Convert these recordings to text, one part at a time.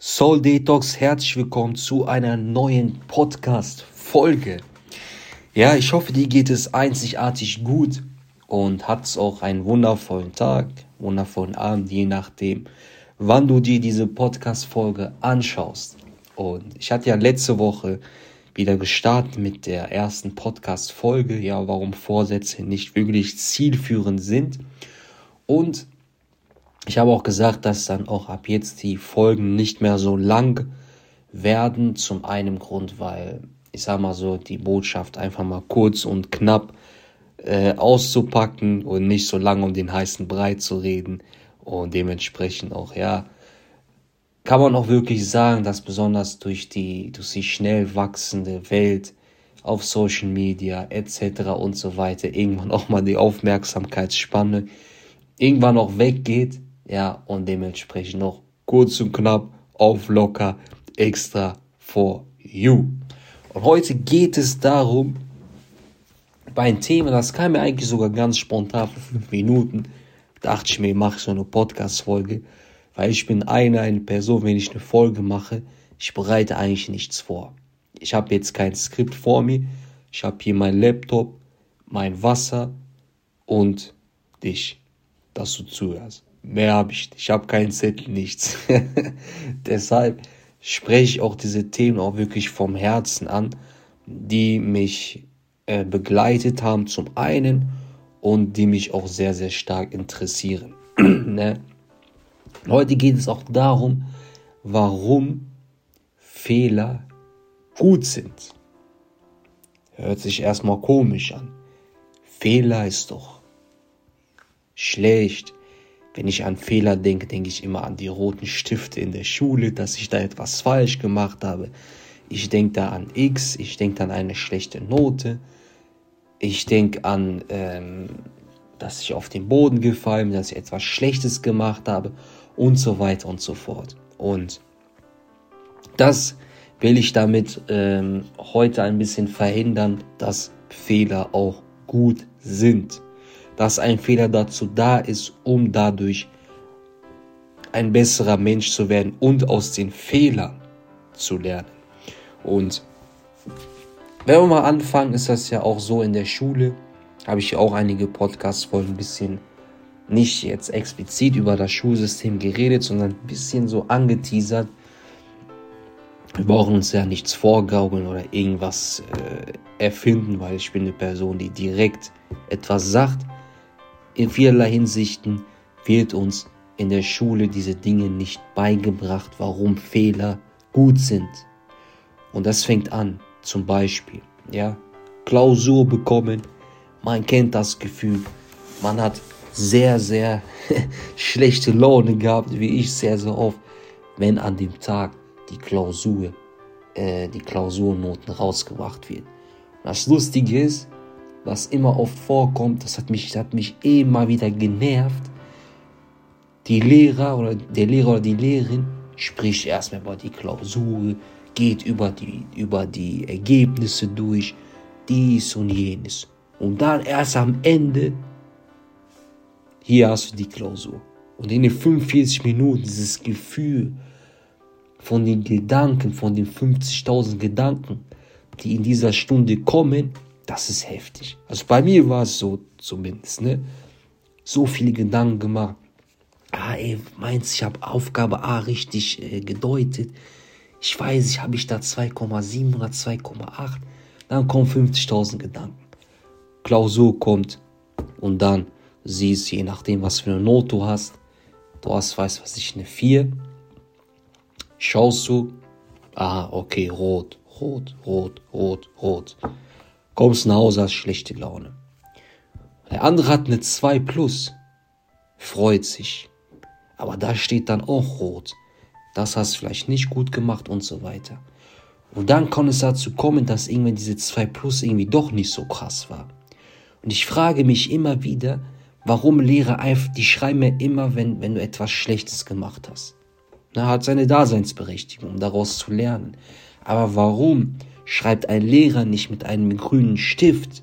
Soul Detox, herzlich willkommen zu einer neuen Podcast-Folge. Ja, ich hoffe, dir geht es einzigartig gut und hat auch einen wundervollen Tag, wundervollen Abend, je nachdem, wann du dir diese Podcast-Folge anschaust. Und ich hatte ja letzte Woche wieder gestartet mit der ersten Podcast-Folge, ja, warum Vorsätze nicht wirklich zielführend sind. Und ich habe auch gesagt, dass dann auch ab jetzt die Folgen nicht mehr so lang werden. Zum einen Grund, weil ich sag mal so, die Botschaft einfach mal kurz und knapp äh, auszupacken und nicht so lange um den heißen Brei zu reden. Und dementsprechend auch, ja, kann man auch wirklich sagen, dass besonders durch die, durch die schnell wachsende Welt auf Social Media etc. und so weiter irgendwann auch mal die Aufmerksamkeitsspanne irgendwann auch weggeht ja, und dementsprechend noch kurz und knapp auf locker extra for you. Und heute geht es darum, bei einem Thema, das kam mir eigentlich sogar ganz spontan für fünf Minuten, dachte ich mir, ich mache so eine Podcast-Folge, weil ich bin eine, eine Person, wenn ich eine Folge mache, ich bereite eigentlich nichts vor. Ich habe jetzt kein Skript vor mir, ich habe hier mein Laptop, mein Wasser und dich, dass du zuhörst. Mehr habe ich. Ich habe keinen Zettel, nichts. Deshalb spreche ich auch diese Themen auch wirklich vom Herzen an, die mich äh, begleitet haben zum einen und die mich auch sehr, sehr stark interessieren. ne? Heute geht es auch darum, warum Fehler gut sind. Hört sich erstmal komisch an. Fehler ist doch schlecht, wenn ich an Fehler denke, denke ich immer an die roten Stifte in der Schule, dass ich da etwas falsch gemacht habe. Ich denke da an X, ich denke an eine schlechte Note. Ich denke an, ähm, dass ich auf den Boden gefallen bin, dass ich etwas Schlechtes gemacht habe und so weiter und so fort. Und das will ich damit ähm, heute ein bisschen verhindern, dass Fehler auch gut sind dass ein Fehler dazu da ist, um dadurch ein besserer Mensch zu werden und aus den Fehlern zu lernen. Und wenn wir mal anfangen, ist das ja auch so in der Schule, habe ich auch einige Podcasts-Folgen ein bisschen nicht jetzt explizit über das Schulsystem geredet, sondern ein bisschen so angeteasert. Wir brauchen uns ja nichts vorgaukeln oder irgendwas äh, erfinden, weil ich bin eine Person, die direkt etwas sagt in vielerlei Hinsichten wird uns in der Schule diese Dinge nicht beigebracht, warum Fehler gut sind. Und das fängt an, zum Beispiel, ja, Klausur bekommen, man kennt das Gefühl, man hat sehr, sehr schlechte Laune gehabt, wie ich sehr, sehr oft, wenn an dem Tag die Klausur, äh, die Klausurnoten rausgebracht wird. Das Lustige ist, was immer oft vorkommt, das hat mich, das hat mich immer wieder genervt. Die Lehrer oder der Lehrer oder die Lehrerin spricht erstmal über die Klausur, geht über die, über die Ergebnisse durch, dies und jenes. Und dann erst am Ende, hier hast du die Klausur. Und in den 45 Minuten dieses Gefühl von den Gedanken, von den 50.000 Gedanken, die in dieser Stunde kommen, das ist heftig. Also bei mir war es so zumindest, ne? So viele Gedanken gemacht. Ah, ey, meinst ich habe Aufgabe A richtig äh, gedeutet? Ich weiß, ich habe ich da 2,7 oder 2,8. Dann kommen 50.000 Gedanken. Klausur kommt und dann siehst, je nachdem, was für eine Note du hast, du hast, weiß was ich, eine 4. Schaust du, ah, okay, rot, rot, rot, rot, rot kommst nach Hause, hast schlechte Laune. Der andere hat eine 2 plus, freut sich. Aber da steht dann auch rot. Das hast du vielleicht nicht gut gemacht und so weiter. Und dann kann es dazu kommen, dass irgendwann diese 2 plus irgendwie doch nicht so krass war. Und ich frage mich immer wieder, warum Lehrer einfach, die schreiben mir immer, wenn, wenn du etwas Schlechtes gemacht hast. Na, hat seine Daseinsberechtigung, um daraus zu lernen. Aber warum schreibt ein Lehrer nicht mit einem grünen Stift,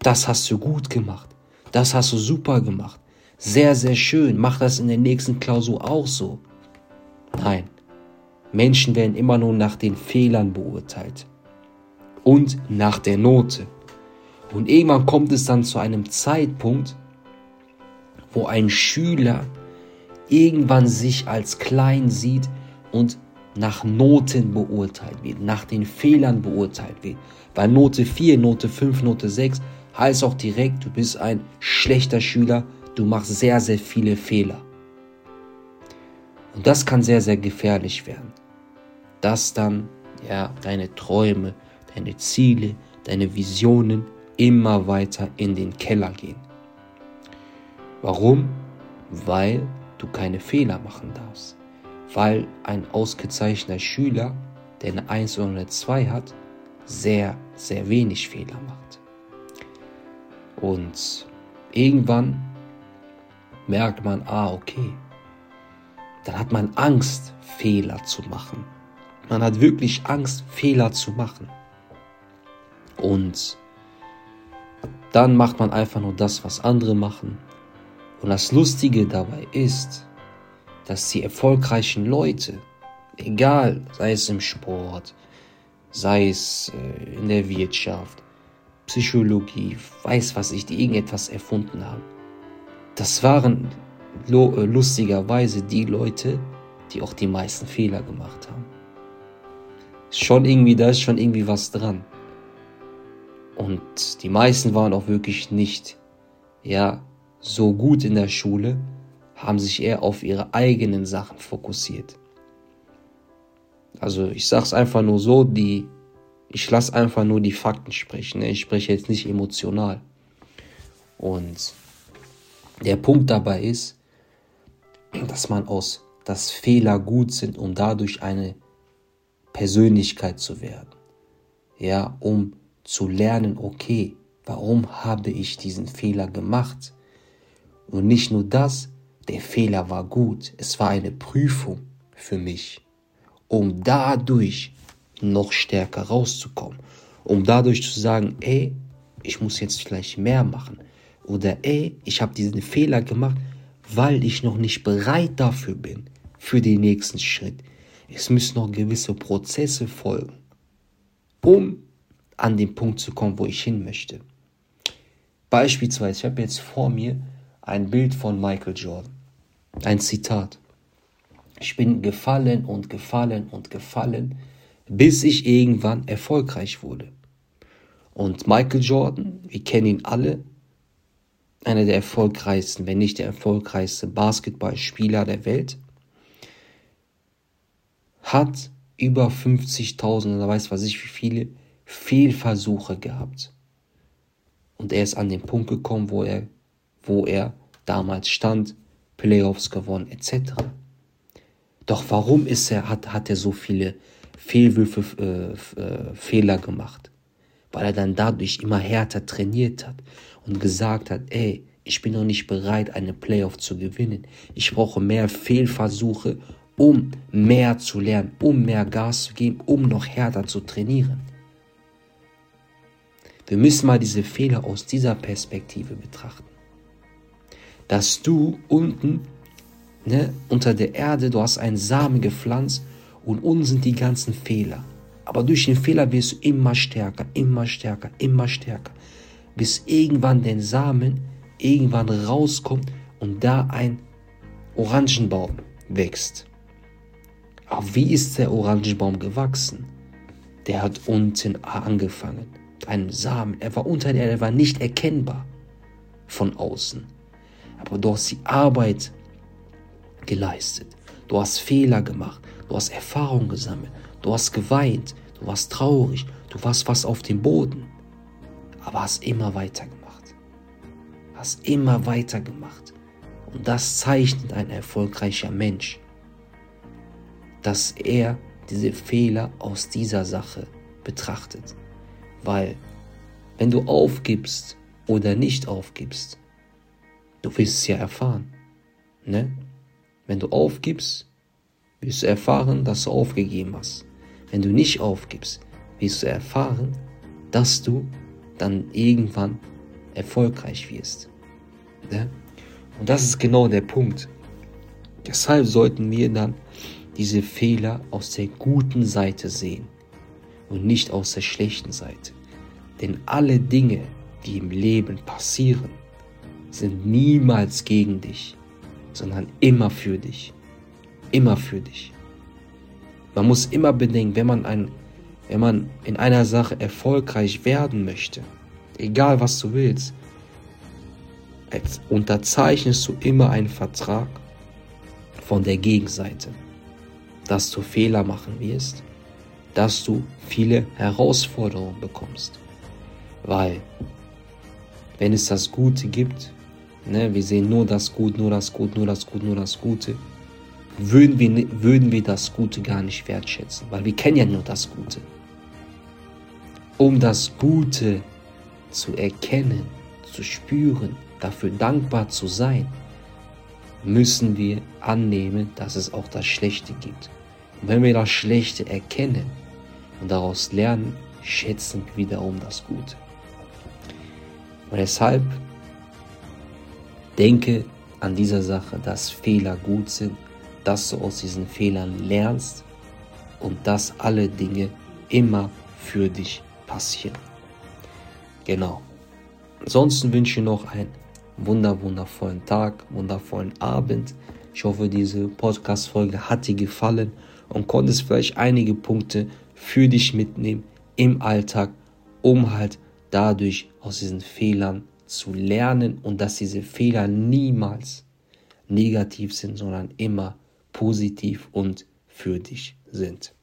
das hast du gut gemacht, das hast du super gemacht, sehr, sehr schön, mach das in der nächsten Klausur auch so. Nein, Menschen werden immer nur nach den Fehlern beurteilt. Und nach der Note. Und irgendwann kommt es dann zu einem Zeitpunkt, wo ein Schüler irgendwann sich als klein sieht und nach Noten beurteilt wird, nach den Fehlern beurteilt wird. Bei Note 4, Note 5, Note 6 heißt auch direkt, du bist ein schlechter Schüler, du machst sehr, sehr viele Fehler. Und das kann sehr, sehr gefährlich werden. Dass dann ja deine Träume, deine Ziele, deine Visionen immer weiter in den Keller gehen. Warum? Weil du keine Fehler machen darfst. Weil ein ausgezeichneter Schüler, der eine 1 oder eine 2 hat, sehr, sehr wenig Fehler macht. Und irgendwann merkt man, ah, okay, dann hat man Angst, Fehler zu machen. Man hat wirklich Angst, Fehler zu machen. Und dann macht man einfach nur das, was andere machen. Und das Lustige dabei ist, dass die erfolgreichen Leute, egal, sei es im Sport, sei es äh, in der Wirtschaft, Psychologie, weiß was ich, die irgendetwas erfunden haben, das waren äh, lustigerweise die Leute, die auch die meisten Fehler gemacht haben. Schon irgendwie, da ist schon irgendwie was dran. Und die meisten waren auch wirklich nicht, ja, so gut in der Schule, haben sich eher auf ihre eigenen Sachen fokussiert. Also ich sag's einfach nur so, die, ich lasse einfach nur die Fakten sprechen. Ne? Ich spreche jetzt nicht emotional. Und der Punkt dabei ist, dass man aus, dass Fehler gut sind, um dadurch eine Persönlichkeit zu werden. Ja, um zu lernen, okay, warum habe ich diesen Fehler gemacht? Und nicht nur das, der Fehler war gut, es war eine Prüfung für mich, um dadurch noch stärker rauszukommen, um dadurch zu sagen, ey, ich muss jetzt vielleicht mehr machen oder ey, ich habe diesen Fehler gemacht, weil ich noch nicht bereit dafür bin, für den nächsten Schritt. Es müssen noch gewisse Prozesse folgen, um an den Punkt zu kommen, wo ich hin möchte. Beispielsweise, ich habe jetzt vor mir ein Bild von Michael Jordan. Ein Zitat. Ich bin gefallen und gefallen und gefallen, bis ich irgendwann erfolgreich wurde. Und Michael Jordan, wir kennen ihn alle, einer der erfolgreichsten, wenn nicht der erfolgreichste Basketballspieler der Welt, hat über 50.000 oder weiß was ich wie viele Fehlversuche gehabt. Und er ist an den Punkt gekommen, wo er, wo er damals stand, Playoffs gewonnen, etc. Doch warum ist er, hat, hat er so viele Fehlwürfe, äh, äh, Fehler gemacht? Weil er dann dadurch immer härter trainiert hat und gesagt hat, ey, ich bin noch nicht bereit, eine Playoff zu gewinnen. Ich brauche mehr Fehlversuche, um mehr zu lernen, um mehr Gas zu geben, um noch härter zu trainieren. Wir müssen mal diese Fehler aus dieser Perspektive betrachten. Dass du unten ne, unter der Erde, du hast einen Samen gepflanzt und unten sind die ganzen Fehler. Aber durch den Fehler wirst du immer stärker, immer stärker, immer stärker, bis irgendwann der Samen irgendwann rauskommt und da ein Orangenbaum wächst. Aber wie ist der Orangenbaum gewachsen? Der hat unten angefangen einem Samen. Er war unter der Erde, er war nicht erkennbar von außen. Aber du hast die Arbeit geleistet. Du hast Fehler gemacht. Du hast Erfahrung gesammelt. Du hast geweint. Du warst traurig. Du warst fast auf dem Boden. Aber hast immer weitergemacht. Hast immer weitergemacht. Und das zeichnet ein erfolgreicher Mensch. Dass er diese Fehler aus dieser Sache betrachtet. Weil wenn du aufgibst oder nicht aufgibst, du wirst es ja erfahren. Ne? Wenn du aufgibst, wirst du erfahren, dass du aufgegeben hast. Wenn du nicht aufgibst, wirst du erfahren, dass du dann irgendwann erfolgreich wirst. Ne? Und das ist genau der Punkt. Deshalb sollten wir dann diese Fehler aus der guten Seite sehen und nicht aus der schlechten Seite. Denn alle Dinge, die im Leben passieren, sind niemals gegen dich, sondern immer für dich. Immer für dich. Man muss immer bedenken, wenn man, ein, wenn man in einer Sache erfolgreich werden möchte, egal was du willst, unterzeichnest du immer einen Vertrag von der Gegenseite, dass du Fehler machen wirst, dass du viele Herausforderungen bekommst. Weil, wenn es das Gute gibt, ne, wir sehen nur das Gute, nur das Gute, nur das Gute, nur das Gute, würden wir, würden wir das Gute gar nicht wertschätzen, weil wir kennen ja nur das Gute. Um das Gute zu erkennen, zu spüren, dafür dankbar zu sein, müssen wir annehmen, dass es auch das Schlechte gibt. Und wenn wir das Schlechte erkennen und daraus lernen, schätzen wir wiederum das Gute. Und deshalb denke an dieser Sache, dass Fehler gut sind, dass du aus diesen Fehlern lernst und dass alle Dinge immer für dich passieren. Genau. Ansonsten wünsche ich noch einen wunder, wundervollen Tag, wundervollen Abend. Ich hoffe, diese Podcast-Folge hat dir gefallen und konntest vielleicht einige Punkte für dich mitnehmen im Alltag, um halt dadurch aus diesen Fehlern zu lernen und dass diese Fehler niemals negativ sind, sondern immer positiv und für dich sind.